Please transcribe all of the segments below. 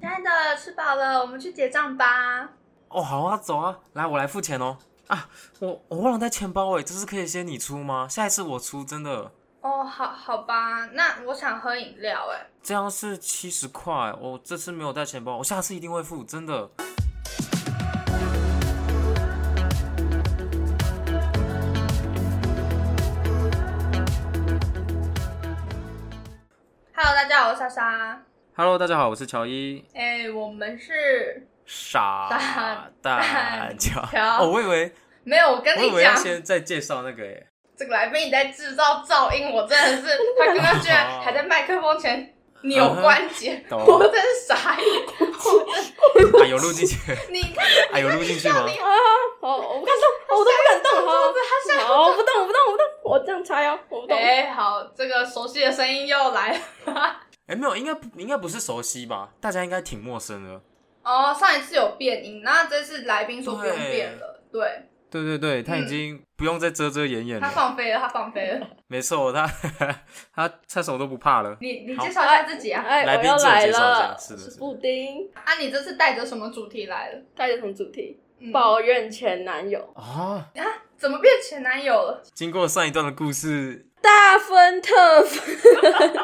亲爱的，吃饱了，我们去结账吧。哦，好啊，走啊，来，我来付钱哦。啊，我我忘了带钱包哎，这次可以先你出吗？下一次我出，真的。哦，好好吧，那我想喝饮料哎。这样是七十块，我这次没有带钱包，我下次一定会付，真的。Hello，大家好，我是莎莎。Hello，大家好，我是乔伊。哎，我们是傻傻蛋蛋乔。乔 哦，我以为没有，我跟你讲，先再介绍那个耶。这个来宾你在制造噪音，我真的是，他刚刚居然 还在麦克风前扭关节，懂我真是傻眼。我真啊，有录进去，你看，啊，有录进去吗？你啊，好，我不敢动，我都不敢动，好，他下好，我不动，我不动，我不动，我这样插腰，我不动。哎，好，这个熟悉的声音又来了。哎，没有，应该不应该不是熟悉吧？大家应该挺陌生的。哦，上一次有变音，那这次来宾说不用对变了，对对对对，他已嗯经不用再遮遮掩掩了他。放飞了，他放飞了。没错，他他他什么都不怕了。你你介绍一下自己啊！哎，来宾自我介绍一下了，是的是布丁，啊，你这次带着什么主题来了？带着什么主题？嗯抱怨前男友，啊，啊，怎么变前男友了？经过上一段的故事，大分特分。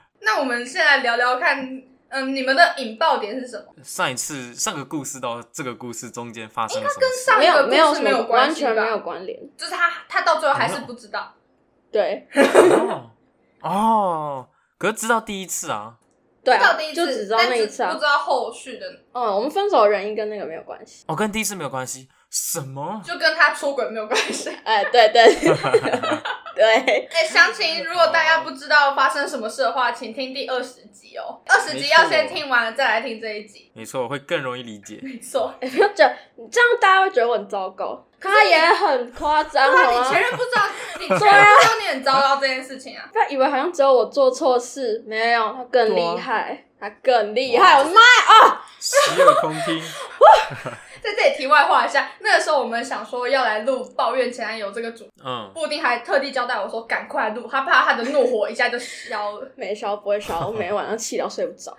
那我们现在聊聊看，嗯，你们的引爆点是什么？上一次上个故事到这个故事中间发生了什么事？上一个故没有没有事没有么关系吧完全没有关联。就是他，他到最后还是不知道。对 哦哦，可是知道第一次啊，对啊知道第一，次，就只知道那一次啊但是不知。道后续的，嗯，我们分手的原因跟那个没有关系。哦，跟第一次没有关系。什么？就跟他出轨没有关系。哎，对对 对，哎，详情如果大家不知道发生什么事的话，请听第二十集哦。二十集要先听完了再来听这一集。没错，会更容易理解。没错。哎，不要讲，这样大家会觉得我很糟糕。他也很夸张，好吗你前？任不知道，你前任不知道你很糟糕这件事情啊。不要以为好像只有我做错事，没有，他更厉害，他更厉害。我的妈呀！啊，洗耳恭听。在这里题外话一下，那个时候我们想说要来录抱怨前男友这个主，嗯，布丁还特地交代我说赶快录，他怕他的怒火一下就消了。没消不会消，我每天晚上气到睡不着，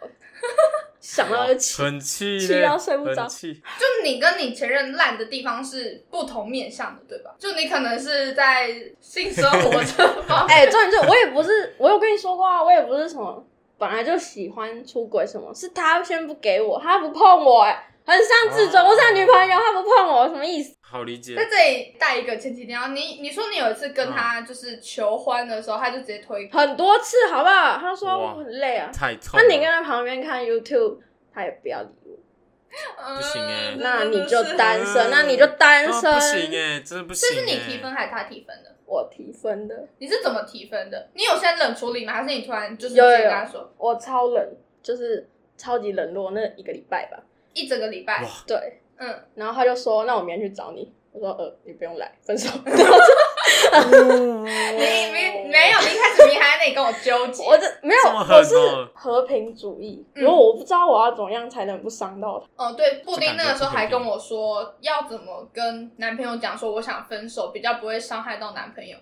想到就气。很气气到睡不着。就你跟你前任烂的地方是不同面向的，对吧？就你可能是在性生活这方面，哎、重点是我也不是，我有跟你说过啊，我也不是什么本来就喜欢出轨什么，是他先不给我，他不碰我、哎，很像自尊，哦我是他女朋友，他不碰我，什么意思？好理解在。这里带一个前提点啊，你你说你有一次跟他就是求欢的时候，他就直接推很多次好不好？他说我很累啊，太痛。那你跟他旁边看 YouTube，他也不要理我，不行欸那你就单嗯身，那你就单身，啊不行哎，真的不行哎。这是你提分还是他提分的？我提分的，你是怎么提分的？你有先冷处理吗？还是你突然就是直有有有接跟他说我超冷，就是超级冷落那一个礼拜吧。一整个礼拜？对，嗯，然后他就说：“那我明天去找你。”我说：“呃，你不用来，分手。你没没有，你一开始你还在那里跟我纠”结，我这没有，这么狠我是哦和平主义。嗯如果我不知道我要怎么样才能不伤到他，哦，对，布丁那个时候还跟我说要怎么跟男朋友讲说我想分手，比较不会伤害到男朋友。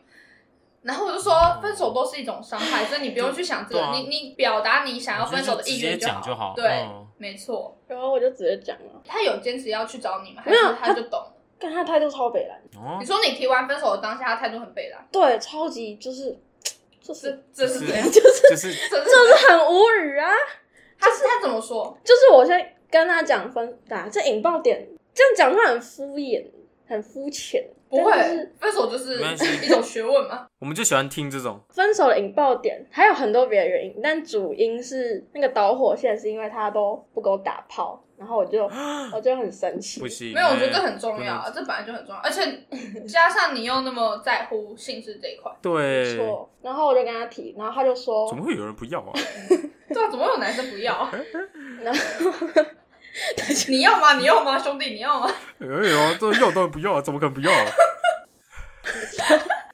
然后我就说分手都是一种伤害，所以你不用去想这个，啊你你表达你想要分手的意愿我觉得就直接讲就好对，嗯没错。然后我就直接讲了，他有坚持要去找你吗？还没有是他就懂了？但他态度超北蓝，哦你，说你提完分手的当下，他态度很北蓝，对，超级就是就是这 是怎样？就是就是就是很无语啊！他是他怎么说？就是我先跟他讲分打这引爆点，这样讲他很敷衍，很肤浅。不会，分手就是一种学问嘛。我们就喜欢听这种。分手的引爆点还有很多别的原因，但主因是那个导火线是因为他都不给我打炮，然后我就我就很生气不。行，没有，我觉得这哎很重要啊，这本来就很重要，而且 加上你又那么在乎性质这一块，对，错，然后我就跟他提，然后他就说怎，么会有人不要啊？对啊，怎么会有男生不要啊？然后你要吗？你要吗，兄弟，你要吗？哎呦，这要当然不要啊，怎么可能不要啊？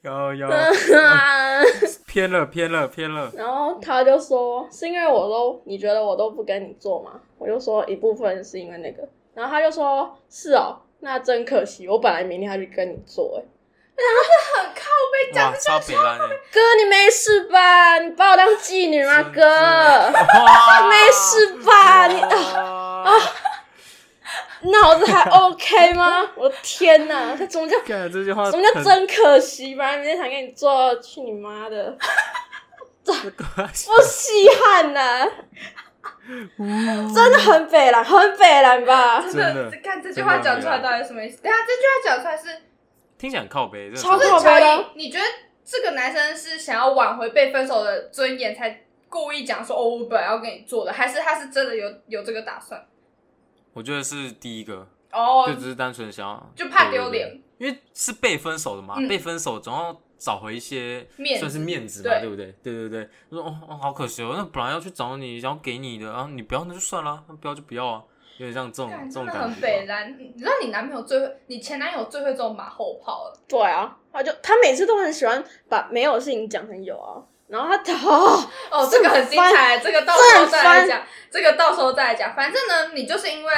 要要偏了偏了偏了，然后他就说是因为我都你觉得我都不跟你做吗？我就说一部分是因为那个，然后他就说是哦，那真可惜，我本来明天要去跟你做，哎，很靠背讲哇，超北烂的，哥，你没事吧？你把我当妓女吗？哥，哇 没事吧？你啊，啊，脑子还 OK 吗？我的天哪，这怎么叫干这句话什么叫真可惜？本来明天想跟你做，去你妈的！这个不稀罕呐、真的很北蓝，很北蓝吧？真真的的，看这句话讲出来到底什么意思？等一下这句话讲出来是，听起来很靠背，超靠背的，你觉得这个男生是想要挽回被分手的尊严，才故意讲说哦，我本来要跟你做的，还是他是真的有有这个打算？我觉得是第一个，哦就，只是单纯想要，就怕丢脸因为是被分手的嘛，嗯被分手总要找回一些面子算是面子嘛，对对不对？对对对，就说哦哦，好可惜哦，那本来要去找你，想要给你的，然后你不要那就算了，那不要就不要啊，有点像这种干这种真的很感觉吧。北蓝。你知道你男朋友最会，你前男友最会这种马后炮了。对啊，他就他每次都很喜欢把没有的事情讲成有啊，然后他头，哦，这个很精彩，这个到时候再来讲，这个到时候再来讲。反正呢，你就是因为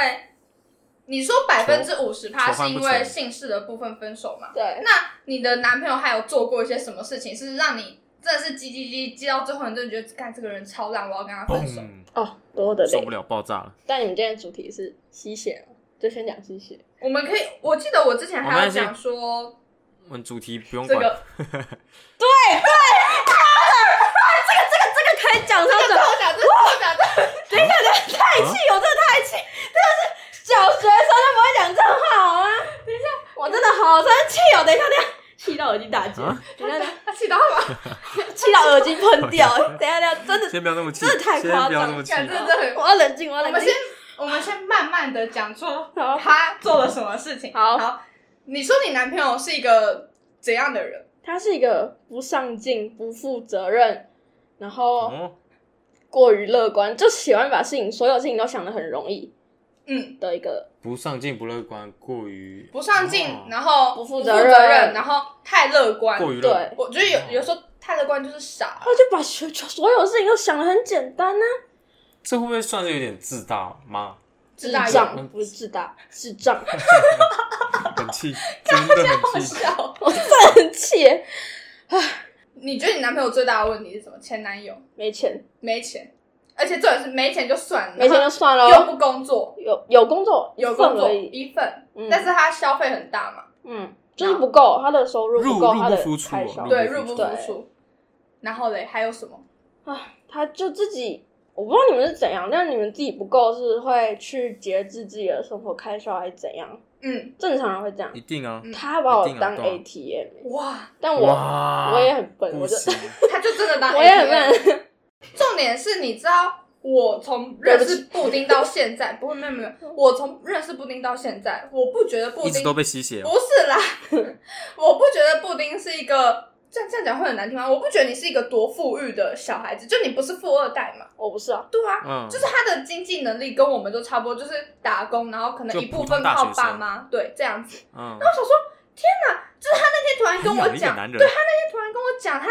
你说百分之五十趴是因为姓氏的部分分手嘛？对，那你的男朋友还有做过一些什么事情，是让你真的是叽叽叽叽到最后，你真的觉得干这个人超烂，我要跟他分手？哦，多的受不。了，爆炸了。但你们今天的主题是吸血嘛，就先讲吸血。我们可以，我记得我之前还有讲说我们主题不用这管，个，可等一下，等一下，太气，我真的太气，真的是小学生都不会讲这话好吗？等一下，我真的好生气哦！等一下，等一下，气到耳机打结，啊等一下，等一他气到吗？下，气到耳机喷掉，等一下，等一下，真的，先不要那么气，真的太先夸张真的我要冷静，我要冷静我们先。我们先慢慢的讲出他做了什么事情。好好，你说你男朋友是一个怎样的人？他是一个不上进、不负责任，然后哦，过于乐观，就喜欢把事情所有事情都想的很容易嗯，的一个。不上进、不乐观，过于不上进，哦然后不负责责任然后太乐观。过于乐对，我觉得有有时候太乐观就是傻。他就把所所有事情都想的很简单呢、这会不会算是有点自大吗？智自大障不是自大，智障，很气，真的好很气。笑。我真的很气耶，你觉得你男朋友最大的问题是什么？前男友没钱，没钱，而且重点是没钱就算了，没钱就算了，又不工作，有有工作有工作一份但是他消费很大嘛，嗯，就是不够，他的收入不够，入他的入不敷出开销，对，入不敷出。然后嘞，还有什么？啊，他就自己，我不知道你们是怎样，但是你们自己不够是会去节制自己的生活开销，还是怎样？嗯，正常人会这样。一。定啊！他把我当一定啊对啊。ATM，哇，但我哇，我也很笨，我就行，他就真的当我也很 ATM 笨。重点是，你知道我从认识布丁到现在，不会没有没有，我从认识布丁到现在，我不觉得布丁一直都被吸血。不是啦，我不觉得布丁是一个这样这样讲会很难听吗？我不觉得你是一个多富裕的小孩子，就你不是富二代嘛？我不是啊，对啊，嗯，就是他的经济能力跟我们都差不多，就是打工，然后可能就一部分靠爸妈，对，这样子。嗯，我想说，天哪，就是他那天突然跟我讲，对他那天突然跟我讲他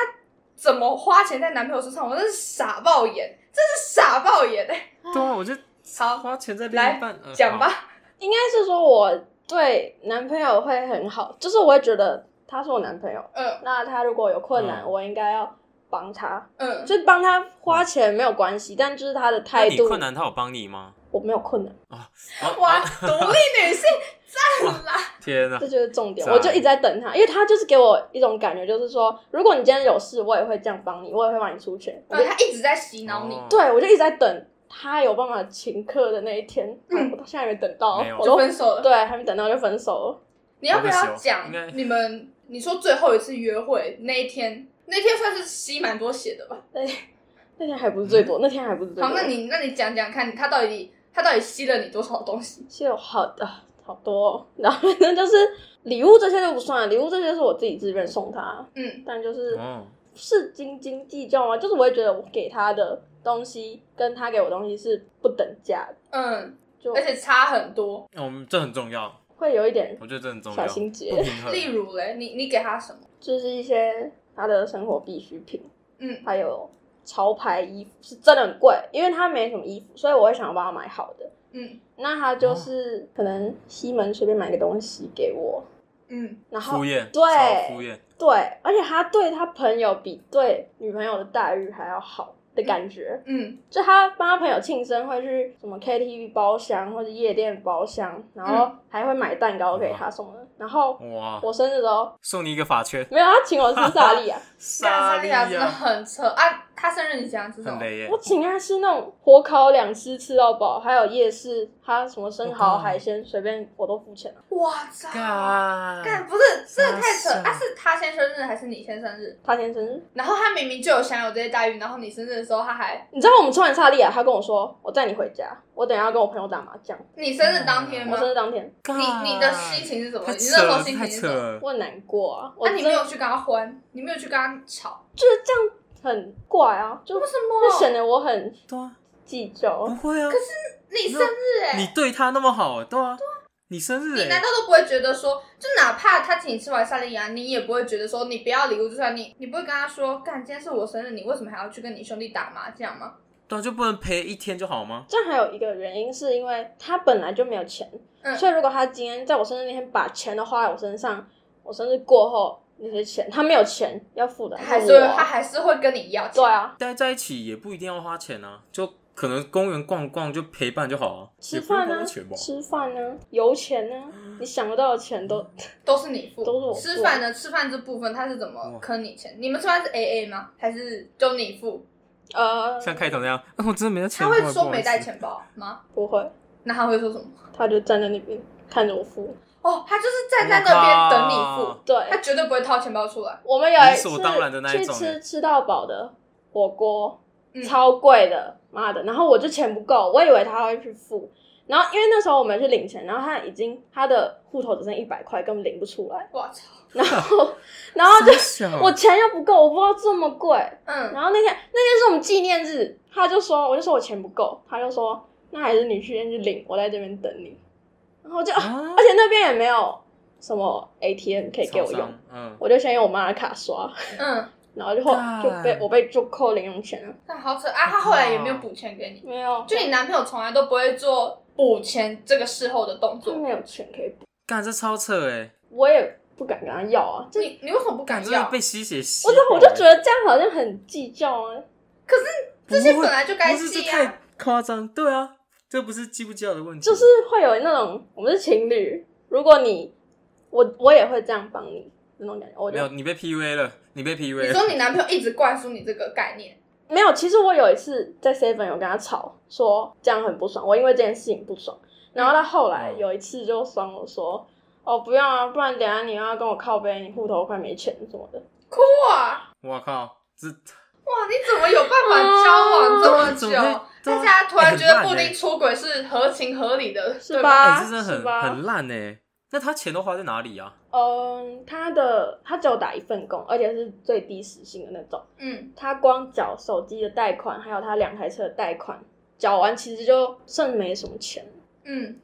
怎么花钱在男朋友身上，我真是傻爆眼，真是傻爆眼哎、对啊，我就好，花钱在另来一半呃好讲吧。应该是说我对男朋友会很好，就是我会觉得他是我男朋友，嗯那他如果有困难，嗯我应该要帮他，嗯，就是帮他花钱没有关系，但就是他的那态度，你困难，他有帮你吗？我没有困难，啊哇，啊独立女性赞啦！天哪这！就是重点。赞我就一直在等他，因为他就是给我一种感觉，就是说，如果你今天有事，我也会这样帮你，我也会帮你出钱。我就对他一直在洗脑你，哦对，我就一直在等他有办法请客的那一天，嗯我到现在还没等到没有，就我都分手了。对，还没等到就分手了。你要不要讲你们？你说最后一次约会那一天，那天算是吸蛮多血的吧？那天还不是最多，那天还不是最多。好，那你那你讲讲看，他到底他到底吸了你多少东西？吸了好的好多哦、然后反正就是礼物这些就不算了，礼物这些是我自己自愿送他，嗯，但就是哦，是斤斤计较吗？就是我会觉得我给他的东西跟他给我的东西是不等价的，嗯，就而且差很多。那我们这很重要，会有一点我觉得这很重小，心结。例如嘞，你你给他什么？就是一些他的生活必需品，嗯。还有潮牌衣服是真的很贵，因为他没什么衣服，所以我会想要帮他买好的。嗯，那他就是可能西门随便买个东西给我，嗯，然后敷衍，对敷衍，对，而且他对他朋友比对女朋友的待遇还要好的感觉。嗯，就他帮他朋友庆生，会去什么 KTV 包厢或者夜店包厢，然后还会买蛋糕给他送的。然后哇，我生日的时候送你一个法圈，没有，他请我吃萨莉亚，萨莉亚真的很扯啊！他生日你想吃什么？我，请他吃那种火烤两吃吃到饱，还有夜市，他什么生蚝、海鲜随便我都付钱了。哇塞！干干不是，这个太扯！啊，是他先生日还是你先生日？他先生日，然后他明明就有享有这些待遇，然后你生日的时候他还你知道我们吃完萨莉亚，他跟我说我带你回家，我等一下要跟我朋友打麻将。你生日当天吗我？生日当天，你你的心情是什么？太你那时候心情是什么？了，我很难过啊，我那、你真的没有去跟他欢，你没有去跟他吵，就是这样很怪啊，就为什就么？显得我很对啊，计较不。会啊，可是你生日哎、你对他那么好，对啊，你生日哎，你难道都不会觉得说，就哪怕他请你吃完萨莉亚，你也不会觉得说你不要礼物，就算你你不会跟他说，干今天是我生日，你为什么还要去跟你兄弟打麻将吗？对啊，就不能陪一天就好吗？这样还有一个原因，是因为他本来就没有钱，嗯所以如果他今天在我生日那天把钱都花在我身上，我生日过后那些钱他没有钱要付的，他还是他还是会跟你要钱。对啊，待在一起也不一定要花钱啊，就可能公园逛逛就陪伴就好啊，吃饭呢吃饭呢，油钱呢，你想得到的钱都 都是你付，都是我吃饭呢？吃饭这部分他是怎么坑你钱？你们吃饭是 A A 吗？还是就你付？呃像开头那样，啊 我真的没带钱他包，会说没带。钱包吗？不会，那他会说什么？他就站在那边看着我付。哦，他就是站在那边等你付，对，他绝对不会掏钱包出来。我们有一次理所当然的那一去吃吃到饱的火锅，嗯超贵的，妈的！然后我就钱不够，我以为他会去付，然后因为那时候我们去领钱，然后他已经他的户头只剩一百块，根本领不出来，我操！然后 然后就我钱又不够，我不知道这么贵，嗯，然后那天那天是我们纪念日，他就说我就说我钱不够，他就说那还是你去先去领，我在这边等你，然后就、啊而且那边也没有什么 ATM 可以给我用。嗯，我就先用我妈的卡刷，嗯，然后就后就被我被就扣零用钱了。那好扯啊！他后来也没有补钱给你，没有，就你男朋友从来都不会做补钱这个事后的动作。他没有钱可以补，干这超扯哎，我也不敢跟他要啊。这你你为什么不敢要？被吸血吸我。就我就觉得这样好像很计较啊。可是这些本来就该不是这记啊。太夸张，对啊，这不是计不计较的问题，就是会有那种我们是情侣，如果你我我也会这样帮你那种感觉，我没有你被 PUA 了，你被 PUA 了，你说你男朋友一直灌输你这个概念，没有。其实我有一次在 seven 有跟他吵，说这样很不爽，我因为这件事情不爽。然后他后来有一次就酸我说：“哦，不要啊，不然等下你要跟我靠背，你户头快没钱什么的。哭啊我靠，这哇，你怎么有办法交往这么久？怎么会大家突然觉得布丁出轨是合情合理的，对是吧哎，这真的很很烂哎。那他钱都花在哪里啊？嗯，他的他只有打一份工，而且是最低时薪的那种。嗯，他光缴手机的贷款，还有他两台车的贷款，缴完其实就剩没什么钱。嗯，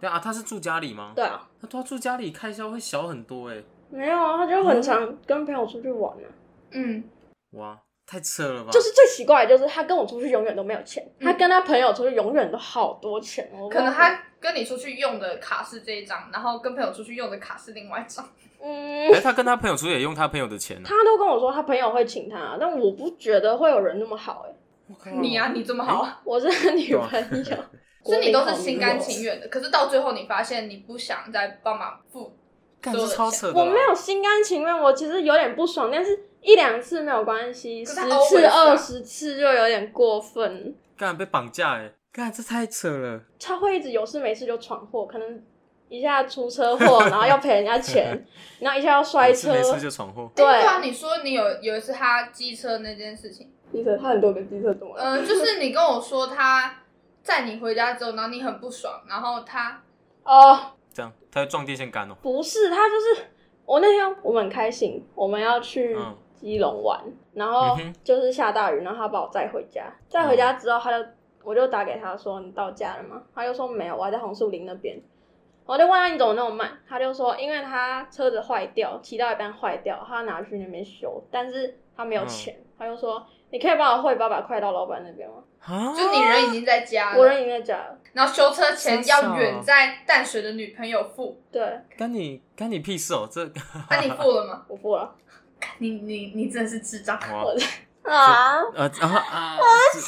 对啊，他是住家里吗？对啊，那他住家里开销会小很多哎。没有啊，他就很常跟朋友出去玩啊。嗯，哇，太扯了吧！就是最奇怪的就是他跟我出去永远都没有钱，嗯他跟他朋友出去永远都好多钱哦。可能他跟你出去用的卡是这一张，然后跟朋友出去用的卡是另外一张。嗯，哎，他跟他朋友出去也用他朋友的钱啊。他都跟我说他朋友会请他，但我不觉得会有人那么好哎、你啊，你这么好，我是他女朋友，所以你都是心甘情愿的。可是到最后你发现你不想再帮忙付干这超扯。我没有心甘情愿，我其实有点不爽，但是一两次没有关系，十次、啊二十次就有点过分。干被绑架哎，干这太扯了。他会一直有事没事就闯祸，可能一下出车祸，然后要赔人家钱，然后一下要摔车。没事就闯祸。对啊，你说你有有一次他机车那件事情，机车，他很多个机车怎么了？嗯、就是你跟我说他载你回家之后，然后你很不爽，然后他哦，这样他会撞电线杆哦。不是，他就是我那天我们很开心，我们要去嗯基隆玩，然后就是下大雨，然后他把我载回家，载回家之后，他就我就打给他说你到家了吗？他就说没有，我还在红树林那边。我就问他你怎么那么慢？他就说因为他车子坏掉，骑到一半坏掉，他拿去那边修，但是他没有钱，他他就说：“你可以帮我汇八百块到老板那边吗啊，就你人已经在家？”我，人已经在家了。然后修车钱要远在淡水的女朋友付，对，干你干你屁事哦！这 那你付了吗？我付了。你你你真的是智障！哇我啊，呃然后啊，不是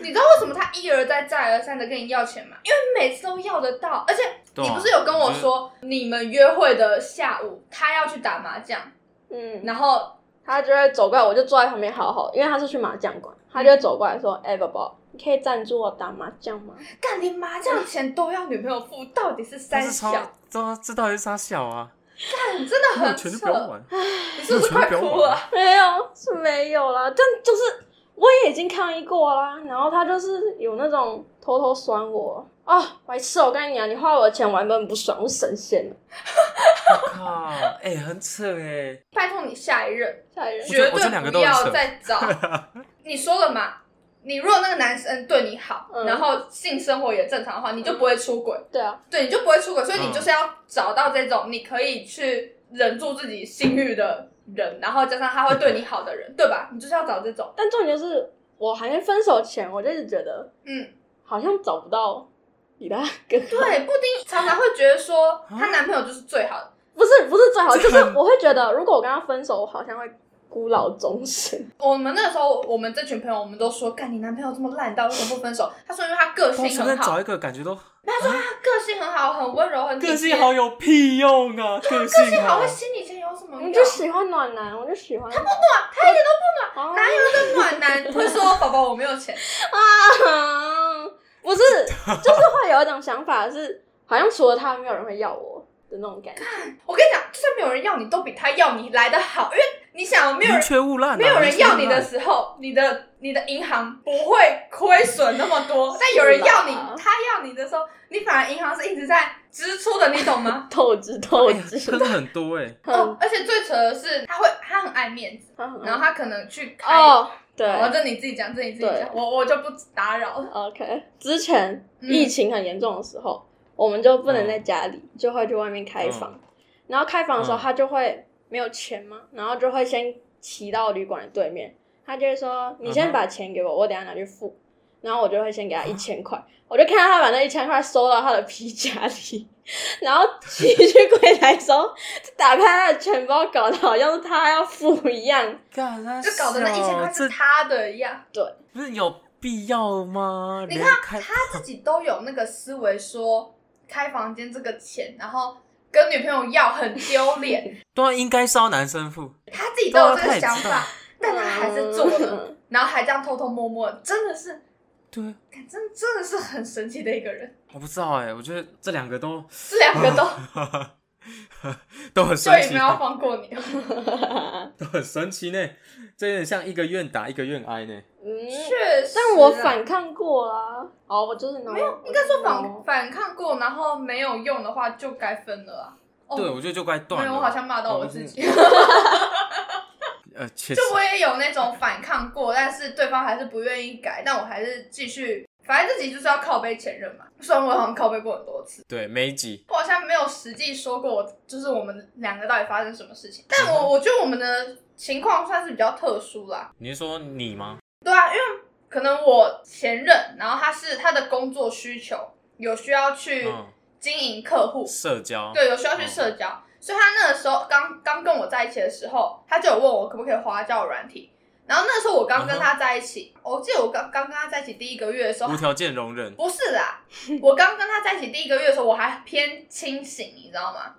你知道为什么他一而再再而三的跟你要钱吗？因为每次都要得到，而且你不是有跟我说，你们约会的下午他要去打麻将，嗯，然后他就会走过来，我就坐在旁边好好，因为他是去麻将馆，他就会走过来说：“哎、宝宝，你可以赞助我打麻将吗干连麻将钱都要女朋友付，到底是三小？这这到底是啥小啊？干真的很扯，你是不是快哭了？？”没有，是没有啦，但就是我也已经抗议过啦，然后他就是有那种偷偷酸我哦，白痴！我跟你讲，你花我的钱，我还闷不爽，我神仙了。我靠，哎，很扯哎，拜托你下一任下一任绝对不要再找。你说了嘛？你如果那个男生对你好，嗯然后性生活也正常的话，你就不会出轨。对啊，对，你就不会出轨，所以你嗯就是要找到这种你可以去忍住自己性欲的人，然后加上他会对你好的人，对吧？你就是要找这种。但重点就是我还没分手前，我就是觉得嗯，好像找不到比他更好。对，布丁常常会觉得说她男朋友就是最好的。不是不是最好，就是我会觉得，如果我跟他分手，我好像会孤老终生。我们那时候，我们这群朋友，我们都说，干你男朋友这么烂，到为什么不分手？他说因为他个性很好，便找一个感觉都他说他个性很好，很温柔，很体贴个性好有屁用啊！个个性好性好会，心理钱有什么用？我就喜欢暖男，我就喜欢他不暖，他一点都不暖，哪有一个暖男会说宝宝我没有钱？啊？不是，就是会有一种想法是，好像除了他，没有人会要我的那种感觉。我跟你讲，就算没有人要你，都比他要你来的好，因为你想，没有人缺勿滥啊，没有人要你的时候，你的你的银行不会亏损那么多。但有人要你，他要你的时候，你反而银行是一直在支出的，你懂吗？透支透支，真的很多哎，哦，而且最扯的是，他会他很爱面子，然后他可能去开，哦，对。哦，这你自己讲，这你自己讲，我我就不打扰了。，OK。之前嗯。疫情很严重的时候，我们就不能在家里，就会去外面开房。然后开房的时候，嗯。他就会没有钱嘛，然后就会先骑到旅馆的对面，他就会说：“你先把钱给我，我等下拿去付。”然后我就会先给他一千块，我就看到他把那一千块收到他的皮夹里，然后骑去柜台的时候，就打开他的钱包，搞得好像是他要付一样。就搞得那一千块是他的一样，对。不是有必要吗？你看他自己都有那个思维，说开房间这个钱，然后跟女朋友要很丢脸，对啊，应该是要男生付，他自己都有这个想法，但他还是做了，嗯。然后还这样偷偷摸摸，真的是，对，干真真的是很神奇的一个人，我不知道哎，我觉得这两个都这两个都 都很就神奇也没，有放过你，都很神奇呢，这有点像一个愿打一个愿挨呢。嗯，确实啊，但我反抗过啊。哦，我就是没有，应该说反反抗过，然后没有用的话就该分了啊。哦对，我觉得就该断了。没有，我好像骂到我自己。呃，就我也有那种反抗过，但是对方还是不愿意改，但我还是继续。反正自己就是要靠背前任嘛，虽然我好像靠背过很多次，对每一集我好像没有实际说过我就是我们两个到底发生什么事情。但我我觉得我们的情况算是比较特殊啦，你是说你吗？对啊，因为可能我前任，然后他是他的工作需求有需要去嗯，经营客户，社交对，有需要去社交，所以他那个时候刚刚跟我在一起的时候，他就有问我可不可以花交友软体。然后那时候我刚跟他在一起，我记得我刚刚跟他在一起第一个月的时候无，条件容忍。不是啦，我刚跟他在一起第一个月的时候，我还偏清醒，你知道吗？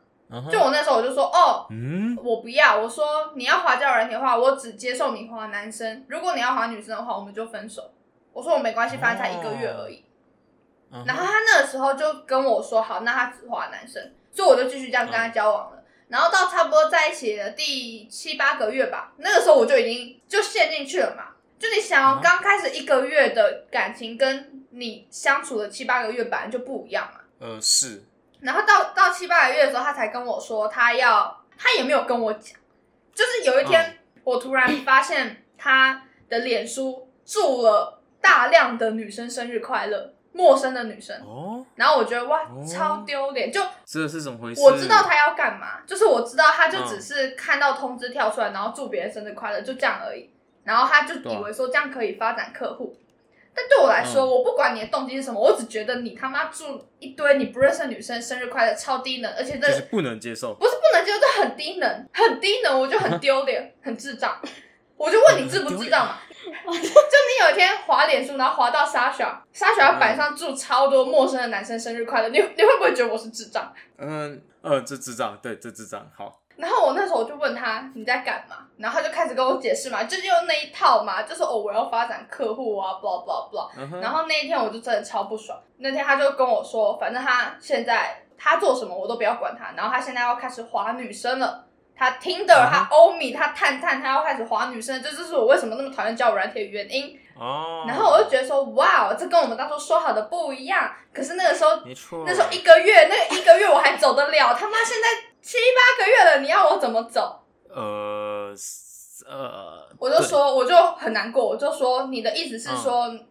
就我那时候我就说，哦，嗯，我不要，我说你要滑交友软体的话，我只接受你滑男生，如果你要滑女生的话，我们就分手。我说我没关系，反正才一个月而已。然后他那个时候就跟我说，好，那他只滑男生，所以我就继续这样跟他交往了。然后到差不多在一起的第七八个月吧，那个时候我就已经就陷进去了嘛。就你想要嗯刚开始一个月的感情，跟你相处的七八个月本来就不一样嘛。呃是，然后到到七八个月的时候，他才跟我说他要，他也没有跟我讲，就是有一天、我突然发现他的脸书祝了大量的女生生日快乐，陌生的女生，哦，然后我觉得哇哦超丢脸，就这是怎么回事？我知道他要干嘛，就是我知道他就嗯只是看到通知跳出来，然后祝别人生日快乐，就这样而已。然后他就对啊以为说这样可以发展客户，但对我来说，嗯我不管你的动机是什么，我只觉得你他妈祝一堆你不认识的女生生日快乐，超低能，而且这就是不能接受。不是不能接受，这很低能，很低能，我就很丢脸，很智障。我就问你智不智障嘛？就你有一天滑脸书，然后滑到沙小，沙小板上祝超多陌生的男生生日快乐，你你会不会觉得我是智障？嗯呃，这智障，对，这智障，好，然后我那时候我就问他你在干嘛，然后他就开始跟我解释嘛，就是用那一套嘛，就是哦我要发展客户啊，blah blah blah。嗯，然后那一天我就真的超不爽，那天他就跟我说，反正他现在他做什么我都不要管他，然后他现在要开始划女生了。他 Tinder，他欧米，他探探，他要开始划女生，这就是我为什么那么讨厌交友软体的原因。哦，然后我就觉得说，哇，这跟我们当初说好的不一样。可是那个时候没错，那时候一个月，那个一个月我还走得了，他妈现在七八个月了，你要我怎么走？呃呃，我就说，我就很难过，我就说，你的意思是说，嗯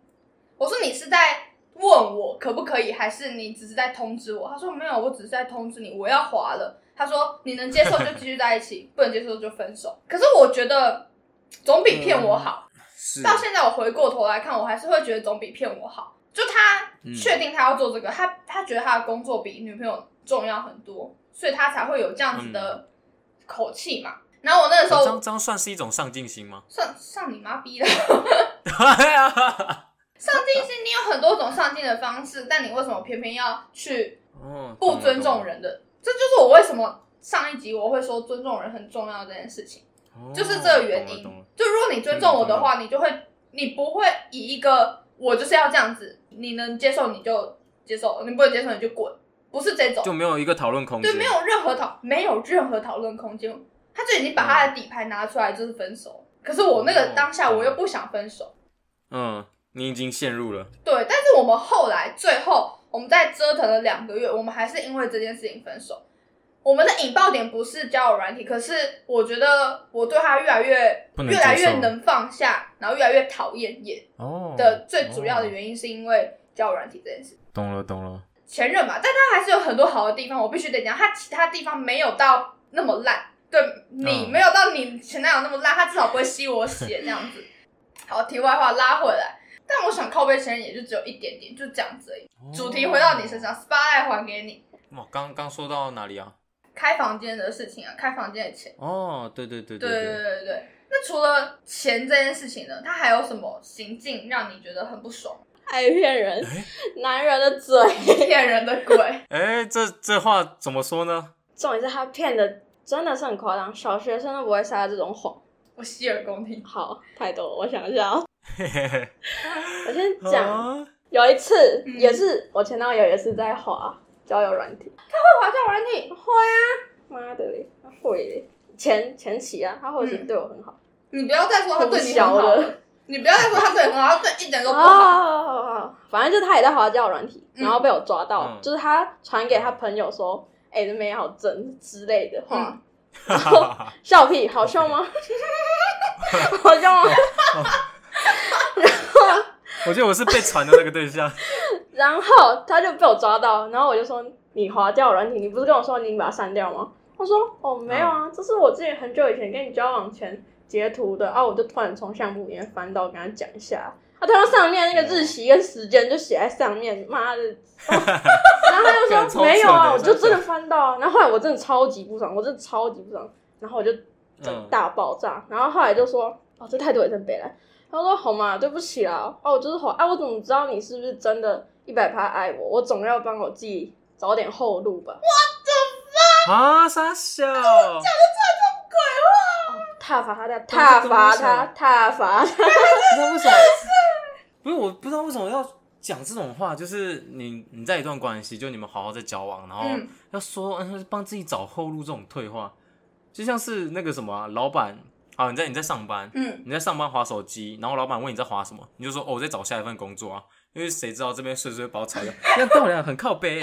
我说你是在问我可不可以，还是你只是在通知我？他说没有，我只是在通知你，我要滑了。他说你能接受就继续在一起，不能接受就分手。可是我觉得总比骗我好。是到现在我回过头来看，我还是会觉得总比骗我好。就他嗯确定他要做这个，他他觉得他的工作比女朋友重要很多，所以他才会有这样子的口气嘛。然后我那个时候这样这样算是一种上进心吗？上上你妈逼的对啊，上进心，你有很多种上进的方式，但你为什么偏偏要去哦，不尊重人的？这就是我为什么上一集我会说尊重人很重要这件事情。就是这个原因。就如果你尊重我的话，你就会，你不会以一个我就是要这样子，你能接受你就接受，你不能接受你就滚，不是这种，就没有一个讨论空间，对，没有任何讨，没有任何讨论空间，他就已经把他的底牌拿出来，就是分手。可是我那个哦当下我又不想分手，嗯，你已经陷入了，对，但是我们后来最后我们在折腾了两个月，我们还是因为这件事情分手。我们的引爆点不是交友软体，可是我觉得我对他越来越越来越能放下，然后越来越讨厌也哦的最主要的哦原因是因为交友软体这件事。懂了懂了，前任嘛，但他还是有很多好的地方，我必须得讲，他其他地方没有到那么烂。对你、嗯没有到你前男友那么烂，他至少不会吸我血这样子。好，题外话拉回来，但我想靠背前也就只有一点点，就这样子而已。主题回到你身上，spotlight 还给你。哇，刚刚说到哪里啊？开房间的事情啊，开房间的钱。哦，对对对对对对对对对。那除了钱这件事情呢，他还有什么行径让你觉得很不爽？爱骗人，哎男人的嘴。骗人的鬼！哎，这这话怎么说呢？重点是他骗的真的是很夸张，小学生都不会撒这种谎。我洗耳恭听。好，太多了，我想一下哦。嘿嘿嘿，我先讲，啊有一次嗯也是我前男友也是在滑交友软体，他会滑交友软体，会啊妈的嘞，他会嘞。前前期啊，他会是对我很好。你不要再说他对你好了。你不要再说他对你很好，他对一点都不好。哦，反正就他也在滑交友软体，嗯然后被我抓到，嗯就是他传给他朋友说：“哎、这妹好真之类的话。笑屁，好笑吗？好笑吗？我觉得我是被传的那个对象。然后他就被我抓到，然后我就说：“你滑交友软体，你不是跟我说你把它删掉吗？”他说：“哦，没有啊，这是我之前很久以前跟你交往前截图的啊。”我就突然从相簿里面翻到，跟他讲一下。他看到上面那个日期跟时间就写在上面，妈的！然后他就干超说：“没有啊，我就真的翻到啊。”然后后来我真的超级不爽，我真的超级不爽，然后我就大爆炸。然后后来就说：“哦，这态度也真别来。”他说：“好嘛，对不起啦，哦，我就是好啊，我怎么知道你是不是真的一百趴爱我？我总要帮我自己找点后路吧。我的妈啊，傻笑，挞伐他的，挞伐他，挞伐他。不知道为什么，不是我不知道为什么要讲这种话，就是你你在一段关系，就你们好好在交往，然后嗯。要说嗯帮自己找后路这种退话，就像是那个什么啊、老板，啊你在你在上班，嗯，你在上班划手机，然后老板问你在划什么，你就说哦我在找下一份工作啊，因为谁知道这边顺顺把我炒掉，那对我来讲很靠背，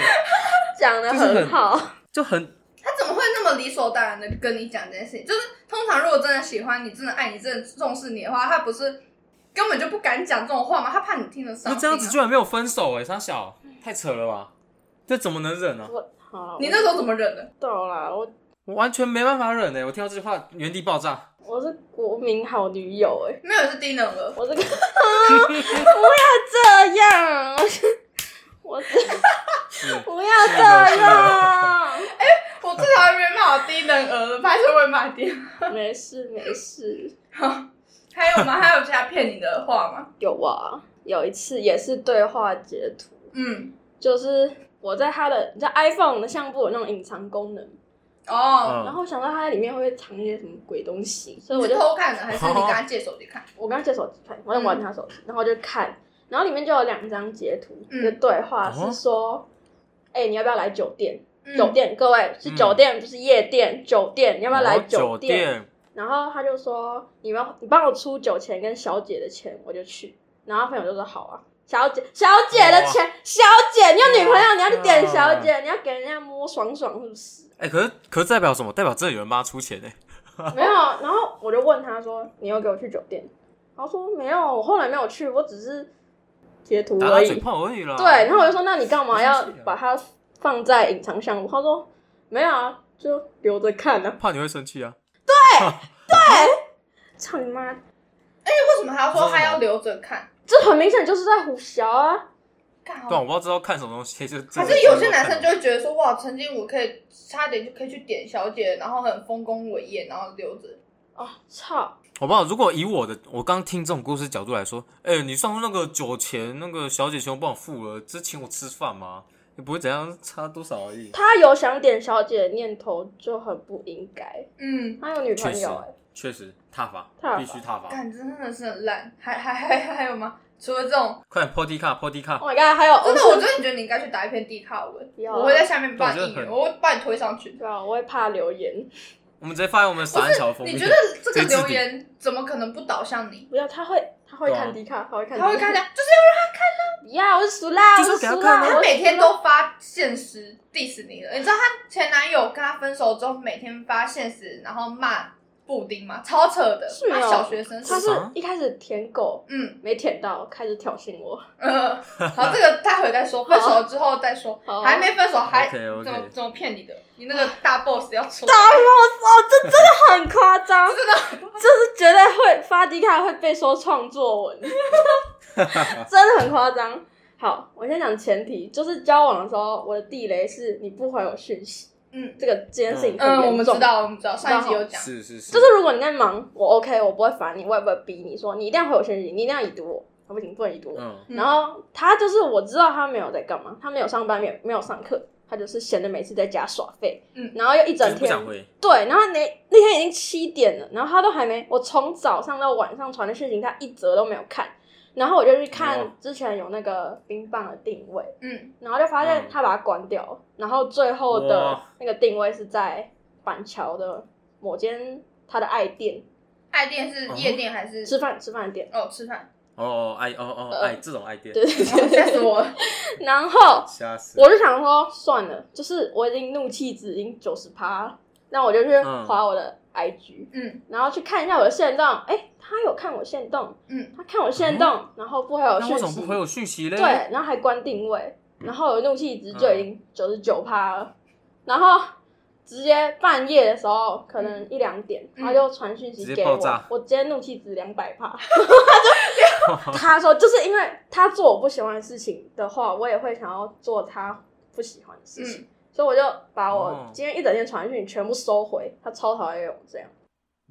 讲的很很好，就很他怎么会那么理所当然的跟你讲这件事情？就是通常如果真的喜欢你，真的爱你，真的重视你的话，他不是根本就不敢讲这种话嘛，他怕你听得上、啊。那这样子居然没有分手哎，傻小，太扯了吧？这怎么能忍啊？我好，你那时候怎么忍的？到啦，我我完全没办法忍哎！我听到这句话原地爆炸。我是国民好女友哎、没有是低能儿，我这个 不要这样，我这是不要这样，我最讨厌被骂我低能儿了，拍摄会骂低。没事没事。还有吗？还有其他骗你的话吗？有啊，有一次也是对话截图，嗯，就是我在他的，你知道 iPhone 的相簿有那种隐藏功能，哦，然后想到它在里面会藏一些什么鬼东西，所以我就偷看的还是你跟他借手机看？我跟他借手机看，我在玩他手机，然后就看，然后里面就有两张截图，嗯一个对话哦是说，哎、你要不要来酒店？嗯酒店，各位是酒店，不是夜店，酒店，你要不要来哦酒店？然后他就说：“你要你帮我出酒钱跟小姐的钱，我就去。”然后朋友就说：“好啊，小姐小姐的钱，小姐，你有女朋友，你要去点小姐，你要给人家摸爽爽，是不是哎、可是可是代表什么？代表真的有人帮他出钱哎？”没有。然后我就问他说：“你有给我去酒店？”然后说：“没有，我后来没有去，我只是截图而打打嘴已。炮而已啦。对，然后我就说：“那你干嘛要把它放在隐藏项目？”他说：“没有啊，就留着看啊。怕你会生气啊。” 操你妈！哎为什么他说他要留着看？这很明显就是在胡淆啊！对啊，我不知道知道看什么东西，就还是有些男生就会觉得说，哇，曾经我可以差点就可以去点小姐，然后很丰功伟业，然后留着。哦，操！好不知道，如果以我的我刚听这种故事角度来说，哎、你上次那个酒钱，那个小姐钱我帮我付了，是请我吃饭吗？也不会怎样，差多少而已。他有想点小姐的念头就很不应该。嗯，他有女朋友哎、确实踏伐踏必须踏伐。感真的是很烂。还还还还有吗？除了这种，快点破地卡破 D 卡 Oh，my god！还有真的，是我真的觉得你应该去打一篇低卡文，我会在下面帮你应援，我会把你推上去。对啊，我会怕留言。我们直接放在我们散安桥封面。你觉得这个留言怎么可能不导向你？不要，他会他会看迪卡，他会看，他会看的，就是不要，我是熟啦，就是我熟啦，给他看啊。他我每天都发现实 diss 你了。你知道她前男友跟她分手之后，每天发现实，然后骂布丁嘛，超扯的，是哦。小学生。他是一开始舔狗嗯。没舔到，开始挑衅我。呃，好，这个待会再说，分手之后再说，还没分手还怎么怎么骗你的？你那个大 boss 要出来，大 boss 哦，这真的很夸张，真的，就是绝对会发迪卡会被说创作文，真的很夸张。好，我先讲前提，就是交往的时候，我的地雷是你不回我讯息，嗯这个这件事情很嗯，我。们知道，我们知道，上一集有讲，是是是，就是如果你在忙，我 OK，我不会烦你，我也不会逼你说你一定要回我讯息，你一定要已读我，啊不行，不能已读我。嗯，嗯然后他就是我知道他没有在干嘛，他没有上班，没有没有上课，他就是闲的每次在家耍废，嗯然后又一整天。对，然后那那天已经七点了，然后他都还没，我从早上到晚上传的讯息，他一则都没有看。然后我就去看之前有那个冰棒的定位，嗯。然后就发现嗯。他把它关掉了，然后最后的那个定位是在板桥的某间他的爱店。爱店是夜店还是？吃饭吃饭的店，哦吃饭？哦哦爱哦哦呃。爱这种爱店，对对哦对吓死我了！然后吓死。我就想说算了，就是我已经怒气值已经九十趴了，那我就去嗯。划我的 IG，、嗯。然后去看一下我的线动，哎，他有看我线动，嗯，他看我线动，然后不回我讯息那为什么不，回我讯息嘞？对，，然后还关定位，然后我怒气值就已经九十九趴了，然后直接半夜的时候，可能一两点，嗯。他就传讯息给我，我直接怒气值两百趴，他 就他说就是因为他做我不喜欢的事情的话，我也会想要做他不喜欢的事情，所以我就把我哦今天一整天传讯全部收回，他超讨厌我这样。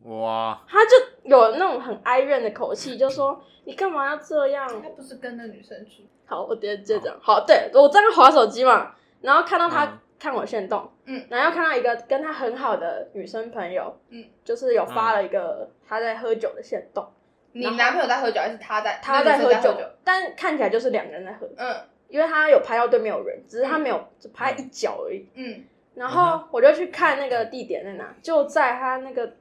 哇，他就有那种很哀怨的口气，就说你干嘛要这样？他不是跟那女生去，好，我直接接着讲。好，对我在那划手机嘛，然后看到他嗯看我线动，嗯，然后又看到一个跟他很好的女生朋友，嗯，就是有发了一个他在喝酒的线动，你男朋友在喝酒还是他在？他在喝酒生在酒？，但看起来就是两个人在喝，嗯因为他有拍到对面有人，只是他没有只拍一角而已。嗯，然后我就去看那个地点在哪，就在他那个